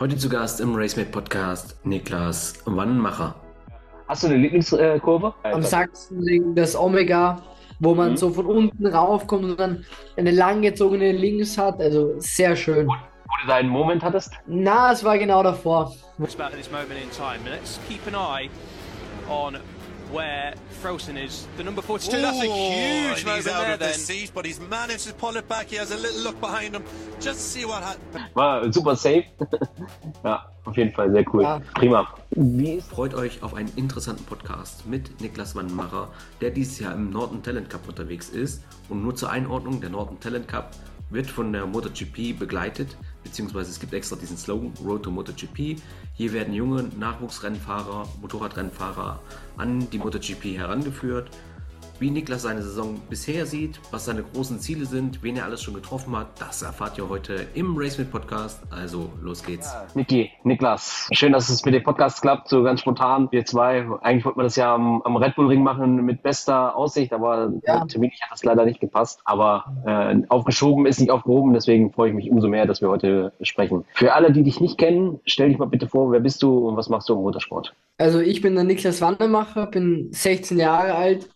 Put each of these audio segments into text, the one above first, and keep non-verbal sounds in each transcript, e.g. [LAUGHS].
Heute zu Gast im RaceMate Podcast Niklas Wannmacher. Hast du eine Lieblingskurve? Am Sachsenring das Omega, wo man mhm. so von unten raufkommt und dann eine langgezogene Links hat. Also sehr schön. Wo, wo du deinen Moment hattest? Na, es war genau davor. It's about this moment in time. Let's keep an eye on where Frozen is the number 42. Ooh, That's a huge moment out there, of then. the seat, but he's managed to pull it back. He has a little look behind him. Just see what happens. War super safe. [LAUGHS] ja, auf jeden Fall sehr cool. Ja. Prima. Freut euch auf einen interessanten Podcast mit Niklas Wannmacher, der dieses Jahr im Norton Talent Cup unterwegs ist. Und nur zur Einordnung, der Norton Talent Cup wird von der MotoGP begleitet, beziehungsweise es gibt extra diesen Slogan Road to MotoGP. Hier werden junge Nachwuchsrennfahrer, Motorradrennfahrer an die MotoGP herangeführt wie Niklas seine Saison bisher sieht, was seine großen Ziele sind, wen er alles schon getroffen hat, das erfahrt ihr heute im RaceMate Podcast. Also los geht's. Ja, Niki, Niklas, schön, dass es mit dem Podcast klappt, so ganz spontan. Wir zwei, eigentlich wollten wir das ja am, am Red Bull Ring machen mit bester Aussicht, aber ja. terminlich hat das leider nicht gepasst. Aber äh, aufgeschoben ist nicht aufgehoben, deswegen freue ich mich umso mehr, dass wir heute sprechen. Für alle, die dich nicht kennen, stell dich mal bitte vor, wer bist du und was machst du im Motorsport? Also ich bin der Niklas Wandermacher, bin 16 Jahre alt,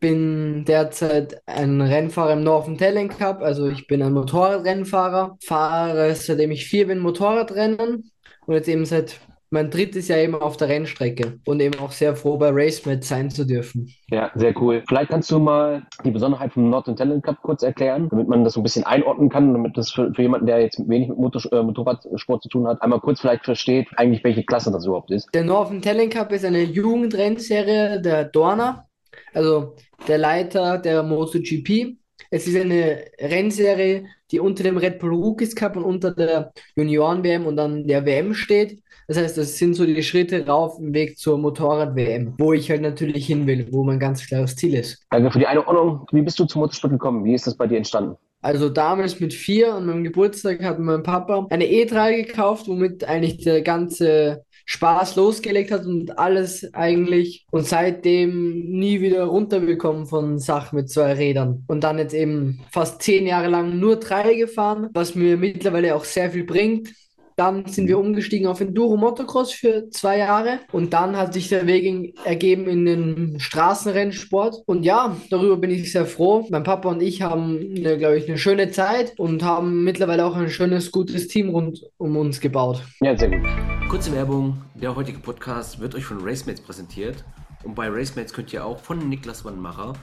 bin derzeit ein Rennfahrer im Northern Talent Cup, also ich bin ein Motorradrennfahrer, fahre seitdem ich vier bin Motorradrennen und jetzt eben seit mein drittes Jahr eben auf der Rennstrecke und eben auch sehr froh bei RaceMed sein zu dürfen. Ja, sehr cool. Vielleicht kannst du mal die Besonderheit vom Northern Talent Cup kurz erklären, damit man das so ein bisschen einordnen kann, damit das für, für jemanden, der jetzt wenig mit Motor, äh, Motorradsport zu tun hat, einmal kurz vielleicht versteht, eigentlich welche Klasse das überhaupt ist. Der Northern Talent Cup ist eine Jugendrennserie der Dorna also der Leiter der MotoGP. Es ist eine Rennserie, die unter dem Red Bull Rookies Cup und unter der Junioren-WM und dann der WM steht. Das heißt, das sind so die Schritte rauf im Weg zur Motorrad-WM, wo ich halt natürlich hin will, wo mein ganz klares Ziel ist. Danke für die Einordnung. Wie bist du zum Motorsport gekommen? Wie ist das bei dir entstanden? Also damals mit vier an meinem Geburtstag hat mein Papa eine E3 gekauft, womit eigentlich der ganze Spaß losgelegt hat und alles eigentlich und seitdem nie wieder runterbekommen von Sachen mit zwei Rädern. Und dann jetzt eben fast zehn Jahre lang nur drei gefahren, was mir mittlerweile auch sehr viel bringt. Dann sind wir umgestiegen auf Enduro Motocross für zwei Jahre und dann hat sich der Weg ergeben in den Straßenrennsport. Und ja, darüber bin ich sehr froh. Mein Papa und ich haben, glaube ich, eine schöne Zeit und haben mittlerweile auch ein schönes, gutes Team rund um uns gebaut. Ja, sehr gut. Kurze Werbung: Der heutige Podcast wird euch von Racemates präsentiert. Und bei Racemates könnt ihr auch von Niklas Wannmacher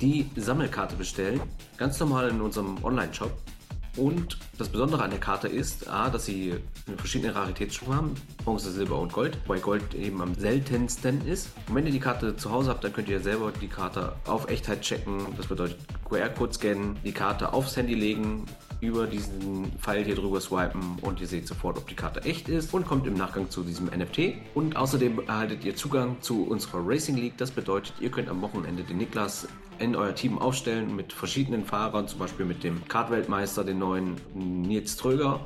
die Sammelkarte bestellen. Ganz normal in unserem Online-Shop. Und das Besondere an der Karte ist, A, dass sie verschiedene Raritätsstufen haben, Bronze, Silber und Gold, wobei Gold eben am seltensten ist. Und wenn ihr die Karte zu Hause habt, dann könnt ihr selber die Karte auf Echtheit checken. Das bedeutet QR-Code scannen, die Karte aufs Handy legen, über diesen Pfeil hier drüber swipen und ihr seht sofort, ob die Karte echt ist und kommt im Nachgang zu diesem NFT. Und außerdem erhaltet ihr Zugang zu unserer Racing League. Das bedeutet, ihr könnt am Wochenende den Niklas in euer Team aufstellen mit verschiedenen Fahrern, zum Beispiel mit dem Kartweltmeister, den neuen Nils Tröger.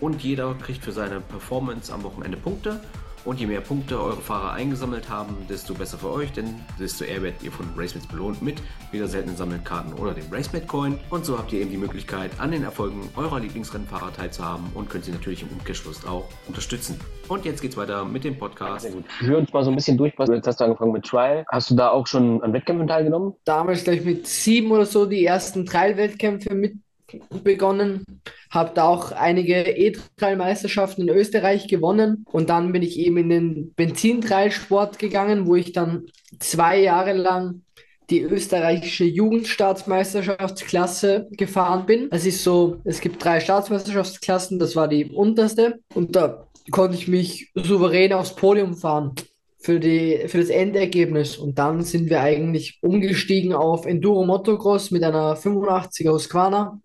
Und jeder kriegt für seine Performance am Wochenende Punkte. Und je mehr Punkte eure Fahrer eingesammelt haben, desto besser für euch, denn desto eher werdet ihr von Racemates belohnt mit wieder seltenen Sammelkarten oder dem Racemate Coin. Und so habt ihr eben die Möglichkeit, an den Erfolgen eurer Lieblingsrennfahrer teilzuhaben und könnt sie natürlich im Umkehrschluss auch unterstützen. Und jetzt geht's weiter mit dem Podcast. Sehr gut. Führ uns mal so ein bisschen durch. Jetzt hast du angefangen mit Trial. Hast du da auch schon an Wettkämpfen teilgenommen? Damals gleich mit sieben oder so die ersten Trial-Wettkämpfe mit begonnen, habe da auch einige E-Trail-Meisterschaften in Österreich gewonnen und dann bin ich eben in den Benzintrailsport gegangen, wo ich dann zwei Jahre lang die österreichische Jugendstaatsmeisterschaftsklasse gefahren bin. Es ist so, es gibt drei Staatsmeisterschaftsklassen, das war die unterste und da konnte ich mich souverän aufs Podium fahren für, die, für das Endergebnis. Und dann sind wir eigentlich umgestiegen auf Enduro Motocross mit einer 85er Husqvarna,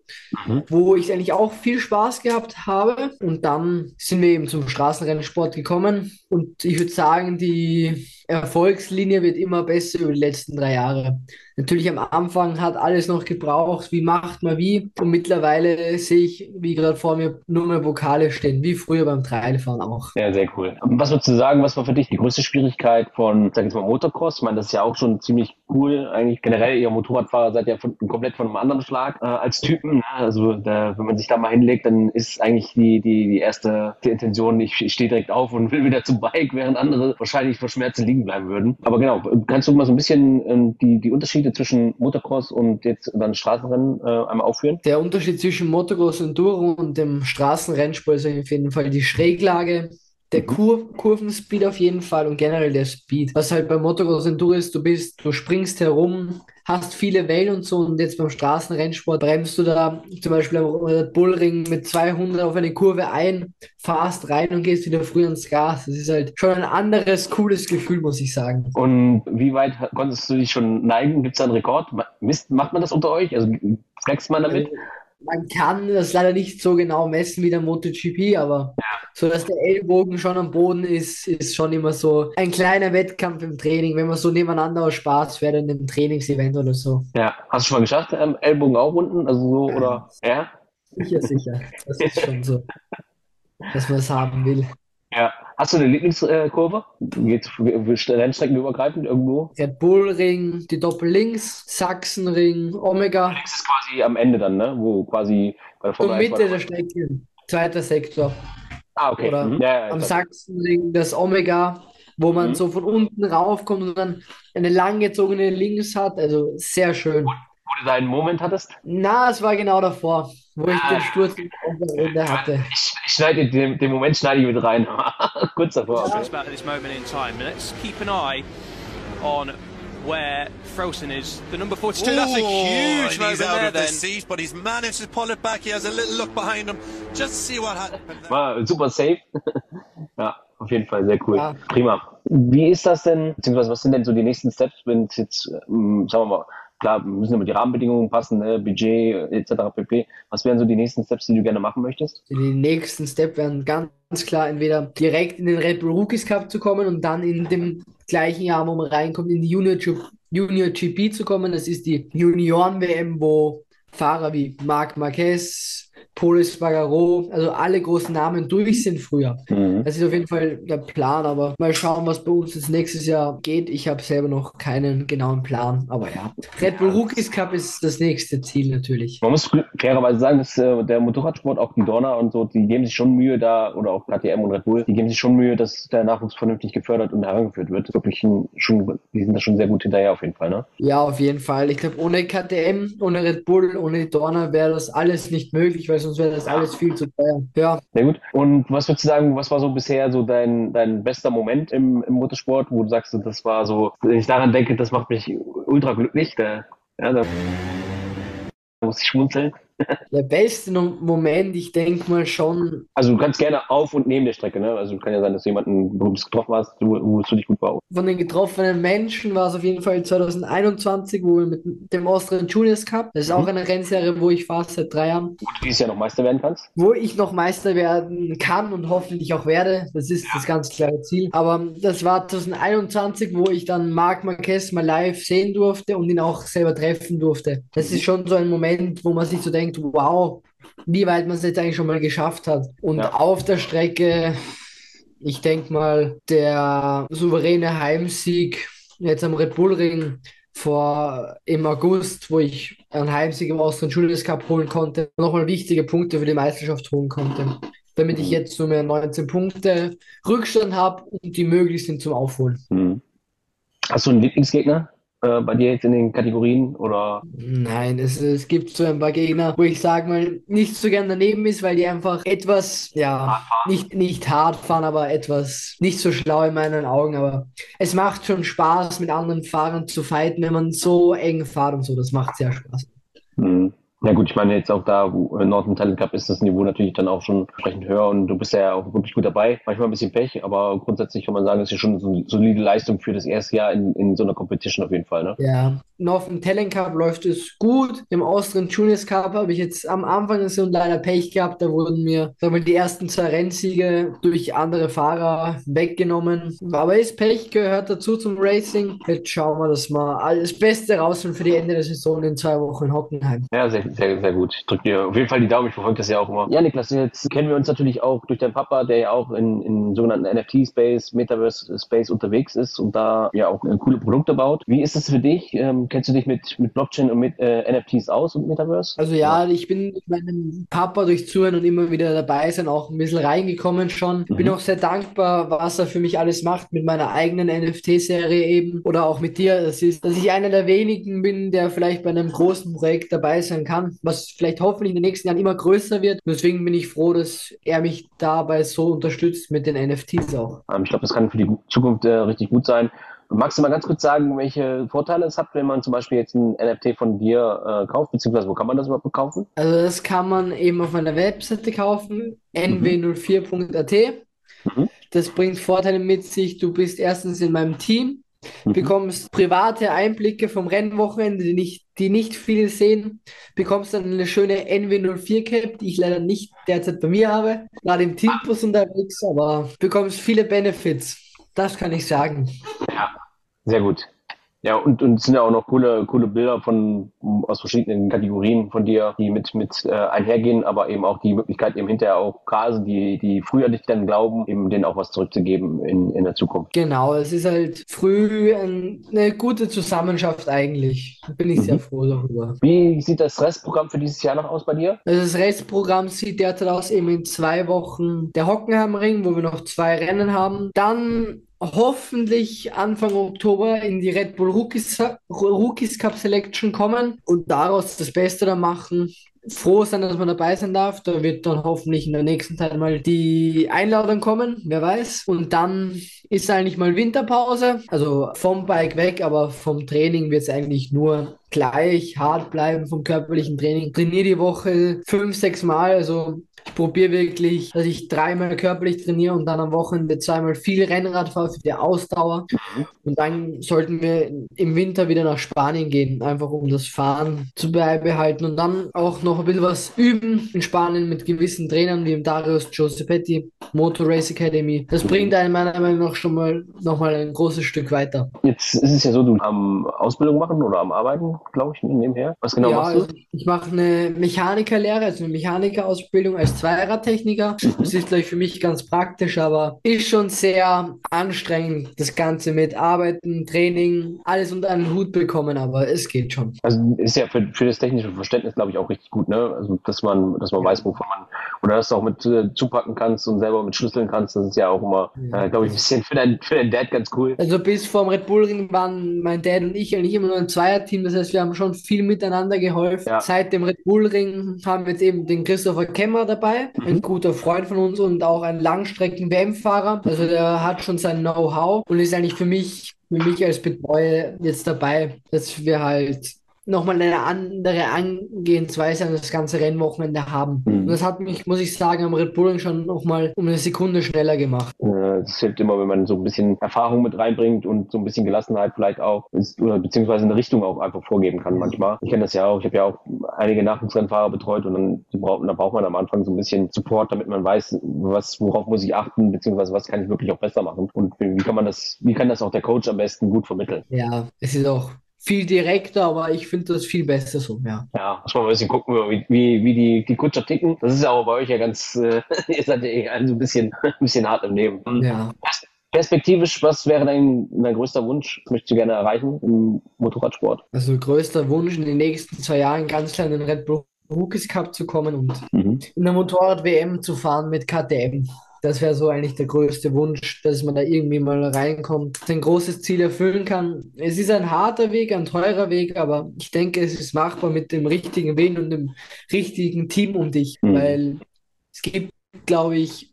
mhm. wo ich eigentlich auch viel Spaß gehabt habe. Und dann sind wir eben zum Straßenrennsport gekommen. Und ich würde sagen, die Erfolgslinie wird immer besser über die letzten drei Jahre. Natürlich am Anfang hat alles noch gebraucht, wie macht man wie. Und mittlerweile sehe ich, wie gerade vor mir, nur mehr Vokale stehen, wie früher beim Trailfahren auch. Ja, sehr cool. Was würdest du sagen, was war für dich die größte Schwierigkeit von, sag ich mal, Motocross? Ich meine, das ist ja auch schon ziemlich cool. Eigentlich generell, ihr Motorradfahrer seid ja von, komplett von einem anderen Schlag äh, als Typen. Ne? Also da, wenn man sich da mal hinlegt, dann ist eigentlich die, die, die erste die Intention, ich, ich stehe direkt auf und [LAUGHS] will wieder zum Bike, während andere wahrscheinlich vor Schmerzen liegen bleiben würden. Aber genau, kannst du mal so ein bisschen äh, die, die Unterschiede zwischen Motocross und jetzt dann Straßenrennen äh, einmal aufführen? Der Unterschied zwischen Motocross Enduro und dem Straßenrennsport ist auf jeden Fall die Schräglage der mhm. Kur Kurvenspeed auf jeden Fall und generell der Speed. Was halt beim Motocross Enduro ist, du bist, du springst herum, hast viele Wellen und so und jetzt beim Straßenrennsport bremst du da zum Beispiel am Red Bull Ring mit 200 auf eine Kurve ein, fahrst rein und gehst wieder früh ins Gas. Das ist halt schon ein anderes, cooles Gefühl, muss ich sagen. Und wie weit konntest du dich schon neigen? Gibt es da einen Rekord? Mist, macht man das unter euch? Also flext man damit? Äh, man kann das leider nicht so genau messen wie der MotoGP, aber ja. so dass der Ellbogen schon am Boden ist, ist schon immer so ein kleiner Wettkampf im Training, wenn man so nebeneinander aus Spaß fährt in einem Trainingsevent oder so. Ja, hast du schon mal geschafft, ähm, Ellbogen auch unten, also so oder ja? Sicher, sicher. Das ist schon so, dass man es haben will. Ja. Hast du eine Lieblingskurve? Geht Rennstreckenübergreifend irgendwo? Red Bull Ring, die Doppel-Links, Sachsenring, Omega. Das ist quasi am Ende dann, ne? Wo quasi bei der Formel Mitte der Strecke, zweiter Sektor. Ah, okay. Oder mhm. ja, ja, am Sachsenring das Omega, wo man mhm. so von unten raufkommt und dann eine langgezogene Links hat. Also sehr schön. Wo, wo du deinen Moment hattest? Na, es war genau davor wo ich den Sturz auf der Ende hatte. Ich, ich schneide den, den Moment schneide ich mit rein. [LAUGHS] Kurz davor. Okay. About this moment in time. Let's keep an eye on where Frozen is. The number 42. Ooh, that's a huge moment out there. Of then. The seat, but he's managed to pull it back. He has a little look behind him. Just see what happened. War super safe. [LAUGHS] ja, auf jeden Fall sehr cool. Ja. Prima. Wie ist das denn? Beziehungsweise was sind denn so die nächsten Steps, wenn es jetzt, ähm, sagen wir mal, klar, müssen immer die Rahmenbedingungen passen, ne? Budget etc. pp. Was wären so die nächsten Steps, die du gerne machen möchtest? Die nächsten Steps wären ganz klar entweder direkt in den Red Bull Rookies Cup zu kommen und dann in dem gleichen Jahr, wo man reinkommt, in die Junior, Junior GP zu kommen. Das ist die Junioren-WM, wo Fahrer wie Marc Marquez, Polis Bagaro, also alle großen Namen durch sind früher. Mhm. Das ist auf jeden Fall der Plan, aber mal schauen, was bei uns jetzt nächstes Jahr geht. Ich habe selber noch keinen genauen Plan, aber ja. Red Bull Rookies Cup ist das nächste Ziel natürlich. Man muss fairerweise sagen, dass äh, der Motorradsport, auch die Donner und so, die geben sich schon Mühe da, oder auch KTM und Red Bull, die geben sich schon Mühe, dass der Nachwuchs vernünftig gefördert und herangeführt wird. Wirklich ein, schon, die sind da schon sehr gut hinterher auf jeden Fall, ne? Ja, auf jeden Fall. Ich glaube, ohne KTM, ohne Red Bull, ohne die Dorner wäre das alles nicht möglich, weil sonst wäre das alles viel zu teuer. Ja. Sehr gut. Und was würdest du sagen, was war so bisher so dein, dein bester Moment im, im Motorsport, wo du sagst, das war so, wenn ich daran denke, das macht mich ultra glücklich. Da, ja, da muss ich schmunzeln. Der beste Moment, ich denke mal schon. Also du kannst gerne auf und neben der Strecke, ne? Also kann ja sein, dass jemanden, wo du getroffen hast, wo, wo du dich gut war. Von den getroffenen Menschen war es auf jeden Fall 2021, wo wir mit dem Austrian Juniors Cup, das ist auch mhm. eine Rennserie, wo ich fahre seit drei Jahren. Wo du dieses Jahr noch Meister werden kannst? Wo ich noch Meister werden kann und hoffentlich auch werde. Das ist ja. das ganz klare Ziel. Aber das war 2021, wo ich dann Marc Marquez mal live sehen durfte und ihn auch selber treffen durfte. Das ist schon so ein Moment, wo man sich so denkt, denkt, wow, wie weit man es jetzt eigentlich schon mal geschafft hat. Und ja. auf der Strecke, ich denke mal, der souveräne Heimsieg jetzt am Red Bull Ring vor im August, wo ich einen Heimsieg im Austrian Juniors Cup holen konnte, nochmal wichtige Punkte für die Meisterschaft holen konnte. Damit ich jetzt nur mehr 19 Punkte Rückstand habe und die möglich sind zum Aufholen. Mhm. Hast du einen Lieblingsgegner? Äh, bei dir jetzt in den Kategorien oder? Nein, es, es gibt so ein paar Gegner, wo ich sage mal nicht so gern daneben ist, weil die einfach etwas, ja, nicht, nicht hart fahren, aber etwas nicht so schlau in meinen Augen. Aber es macht schon Spaß, mit anderen Fahrern zu fighten, wenn man so eng fährt und so. Das macht sehr Spaß. Mhm. Ja gut, ich meine jetzt auch da, wo Northern Talent Cup ist das Niveau natürlich dann auch schon entsprechend höher und du bist ja auch wirklich gut dabei. Manchmal ein bisschen Pech, aber grundsätzlich kann man sagen, das ist schon so eine solide Leistung für das erste Jahr in, in so einer Competition auf jeden Fall. Ne? Ja, Northern Talent Cup läuft es gut. Im Austrian Juniors Cup habe ich jetzt am Anfang der Saison leider Pech gehabt. Da wurden mir sagen wir, die ersten zwei Rennsiege durch andere Fahrer weggenommen. Aber ist Pech, gehört dazu zum Racing. Jetzt schauen wir, dass wir alles Beste rausholen für die Ende der Saison in zwei Wochen in Hockenheim. Ja, sehr, sehr, sehr gut. Ich drücke dir auf jeden Fall die Daumen. Ich verfolge das ja auch immer. Ja, Niklas, jetzt kennen wir uns natürlich auch durch deinen Papa, der ja auch in, in sogenannten NFT-Space, Metaverse-Space unterwegs ist und da ja auch coole Produkte baut. Wie ist es für dich? Ähm, kennst du dich mit, mit Blockchain und mit äh, NFTs aus und Metaverse? Also ja, ja, ich bin mit meinem Papa durch Zuhören und immer wieder dabei sein auch ein bisschen reingekommen schon. Mhm. Bin auch sehr dankbar, was er für mich alles macht mit meiner eigenen NFT-Serie eben oder auch mit dir. Das ist, dass ich einer der wenigen bin, der vielleicht bei einem großen Projekt dabei sein kann, was vielleicht hoffentlich in den nächsten Jahren immer größer wird. Deswegen bin ich froh, dass er mich dabei so unterstützt mit den NFTs auch. Ähm, ich glaube, das kann für die Zukunft äh, richtig gut sein. Magst du mal ganz kurz sagen, welche Vorteile es hat, wenn man zum Beispiel jetzt ein NFT von dir äh, kauft, beziehungsweise wo kann man das überhaupt kaufen? Also das kann man eben auf meiner Webseite kaufen, nw04.at. Mhm. Das bringt Vorteile mit sich. Du bist erstens in meinem Team. Bekommst private Einblicke vom Rennwochenende, die nicht, die nicht viele sehen, bekommst dann eine schöne NW04 Cap, die ich leider nicht derzeit bei mir habe, gerade im Teambus unterwegs, aber bekommst viele Benefits. Das kann ich sagen. Ja, sehr gut. Ja, und, und es sind ja auch noch coole, coole Bilder von aus verschiedenen Kategorien von dir, die mit, mit äh, einhergehen, aber eben auch die Möglichkeit, eben hinterher auch gerade die, die früher dich dann glauben, eben denen auch was zurückzugeben in, in der Zukunft. Genau, es ist halt früh ein, eine gute Zusammenschaft eigentlich. Da bin ich mhm. sehr froh darüber. Wie sieht das Restprogramm für dieses Jahr noch aus bei dir? Also das Restprogramm sieht derzeit aus, eben in zwei Wochen der Hockenheimring, wo wir noch zwei Rennen haben. Dann hoffentlich Anfang Oktober in die Red Bull Rookies, Rookies Cup Selection kommen und daraus das Beste dann machen. Froh sein, dass man dabei sein darf. Da wird dann hoffentlich in der nächsten Zeit mal die Einladung kommen, wer weiß. Und dann ist eigentlich mal Winterpause, also vom Bike weg, aber vom Training wird es eigentlich nur gleich hart bleiben vom körperlichen Training. Trainiere die Woche fünf, sechs Mal, also ich probiere wirklich, dass ich dreimal körperlich trainiere und dann am Wochenende zweimal viel Rennrad fahre für die Ausdauer. Und dann sollten wir im Winter wieder nach Spanien gehen, einfach um das Fahren zu beibehalten und dann auch noch ein bisschen was üben in Spanien mit gewissen Trainern wie im Darius Giuseppetti, Motor Race Academy. Das bringt einen meiner Meinung nach schon mal noch mal ein großes Stück weiter. Jetzt ist es ja so, du am Ausbildung machen oder am Arbeiten, glaube ich, nebenher. Was genau ja, machst du? Also ich mache eine Mechanikerlehre, also eine Mechanikerausbildung als Zweiradtechniker. Das ist, glaube ich, für mich ganz praktisch, aber ist schon sehr anstrengend, das Ganze mit Arbeiten, Training, alles unter einen Hut bekommen, aber es geht schon. Also ist ja für, für das technische Verständnis, glaube ich, auch richtig gut, ne? Also, dass man, dass man weiß, wovon man, oder dass du auch mit äh, zupacken kannst und selber mit Schlüsseln kannst, das ist ja auch immer, ja. äh, glaube ich, ein bisschen für deinen für dein Dad ganz cool. Also bis vorm Red Bull Ring waren mein Dad und ich eigentlich immer nur ein Zweierteam, das heißt, wir haben schon viel miteinander geholfen. Ja. Seit dem Red Bull Ring haben wir jetzt eben den Christopher Kemmer dabei, dabei, mhm. ein guter Freund von uns und auch ein Langstrecken-WM-Fahrer. Also der hat schon sein Know-how und ist eigentlich für mich, für mich als Betreuer jetzt dabei, dass wir halt nochmal eine andere Angehensweise an das ganze Rennwochenende haben. Mhm. Und das hat mich, muss ich sagen, am Red Bull schon nochmal um eine Sekunde schneller gemacht. Es hilft immer, wenn man so ein bisschen Erfahrung mit reinbringt und so ein bisschen Gelassenheit vielleicht auch, ist, oder beziehungsweise eine Richtung auch einfach vorgeben kann manchmal. Ich kenne das ja auch, ich habe ja auch einige Nachwuchsrennfahrer betreut und dann braucht, da braucht man am Anfang so ein bisschen Support, damit man weiß, was, worauf muss ich achten, beziehungsweise was kann ich wirklich auch besser machen und wie kann man das, wie kann das auch der Coach am besten gut vermitteln. Ja, es ist auch viel direkter, aber ich finde das viel besser so, ja. Ja, muss man ein bisschen gucken, wie, wie, wie die, die Kutscher ticken. Das ist ja aber bei euch ja ganz, äh, [LAUGHS] ihr seid ja eh so ein bisschen, ein bisschen hart im Leben. Ja. Perspektivisch, was wäre dein, dein größter Wunsch? Was möchtest du gerne erreichen im Motorradsport? Also größter Wunsch in den nächsten zwei Jahren ganz klar in den Red Bull Rookies Cup zu kommen und mhm. in der Motorrad-WM zu fahren mit KTM. Das wäre so eigentlich der größte Wunsch, dass man da irgendwie mal reinkommt, sein großes Ziel erfüllen kann. Es ist ein harter Weg, ein teurer Weg, aber ich denke, es ist machbar mit dem richtigen Willen und dem richtigen Team um dich, mhm. weil es gibt, glaube ich,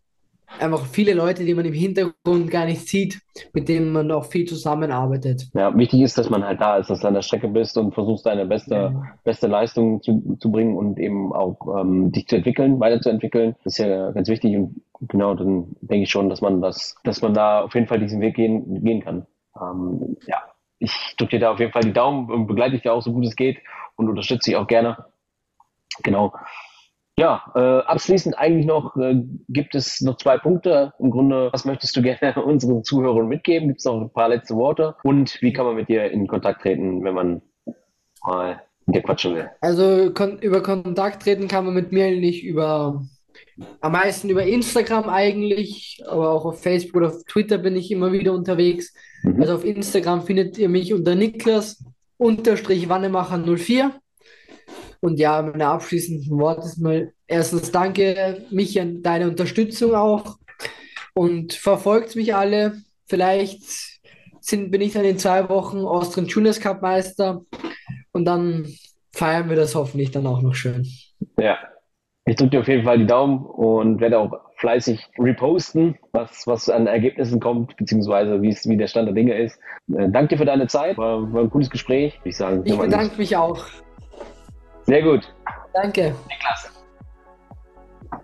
einfach viele Leute, die man im Hintergrund gar nicht sieht, mit denen man auch viel zusammenarbeitet. Ja, wichtig ist, dass man halt da ist, dass du an der Strecke bist und versuchst deine beste, ja. beste Leistung zu, zu bringen und eben auch ähm, dich zu entwickeln, weiterzuentwickeln. Das ist ja ganz wichtig und genau, dann denke ich schon, dass man das, dass man da auf jeden Fall diesen Weg gehen, gehen kann. Ähm, ja, ich drücke dir da auf jeden Fall die Daumen und begleite dich da auch so gut es geht und unterstütze dich auch gerne. Genau. Ja, äh, abschließend eigentlich noch, äh, gibt es noch zwei Punkte. Im Grunde, was möchtest du [LAUGHS] gerne unseren Zuhörern mitgeben? Gibt es noch ein paar letzte Worte? Und wie kann man mit dir in Kontakt treten, wenn man mal mit dir quatschen will? Also kon über Kontakt treten kann man mit mir nicht über, am meisten über Instagram eigentlich, aber auch auf Facebook oder auf Twitter bin ich immer wieder unterwegs. Mhm. Also auf Instagram findet ihr mich unter Niklas unterstrich Wannemacher 04. Und ja, meine abschließenden Worte ist mal erstens danke mich an deine Unterstützung auch und verfolgt mich alle. Vielleicht sind, bin ich dann in zwei Wochen Austrian Juniors Cup Meister und dann feiern wir das hoffentlich dann auch noch schön. Ja, ich drücke dir auf jeden Fall die Daumen und werde auch fleißig reposten, was, was an Ergebnissen kommt, beziehungsweise wie der Stand der Dinge ist. Äh, danke dir für deine Zeit, war, war ein gutes Gespräch. Ich, sagen, ich bedanke mich auch. Sehr gut. Danke. Niklas.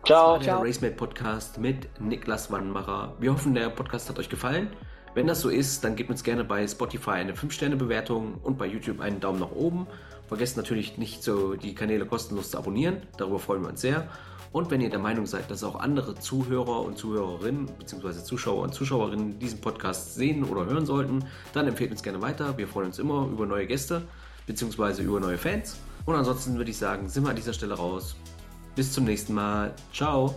Ciao. Das war der RaceMate Podcast mit Niklas Wannmacher. Wir hoffen, der Podcast hat euch gefallen. Wenn das so ist, dann gebt uns gerne bei Spotify eine 5-Sterne-Bewertung und bei YouTube einen Daumen nach oben. Vergesst natürlich nicht, so die Kanäle kostenlos zu abonnieren. Darüber freuen wir uns sehr. Und wenn ihr der Meinung seid, dass auch andere Zuhörer und Zuhörerinnen bzw. Zuschauer und Zuschauerinnen diesen Podcast sehen oder hören sollten, dann empfehlt uns gerne weiter. Wir freuen uns immer über neue Gäste bzw. über neue Fans. Und ansonsten würde ich sagen, sind wir an dieser Stelle raus. Bis zum nächsten Mal. Ciao.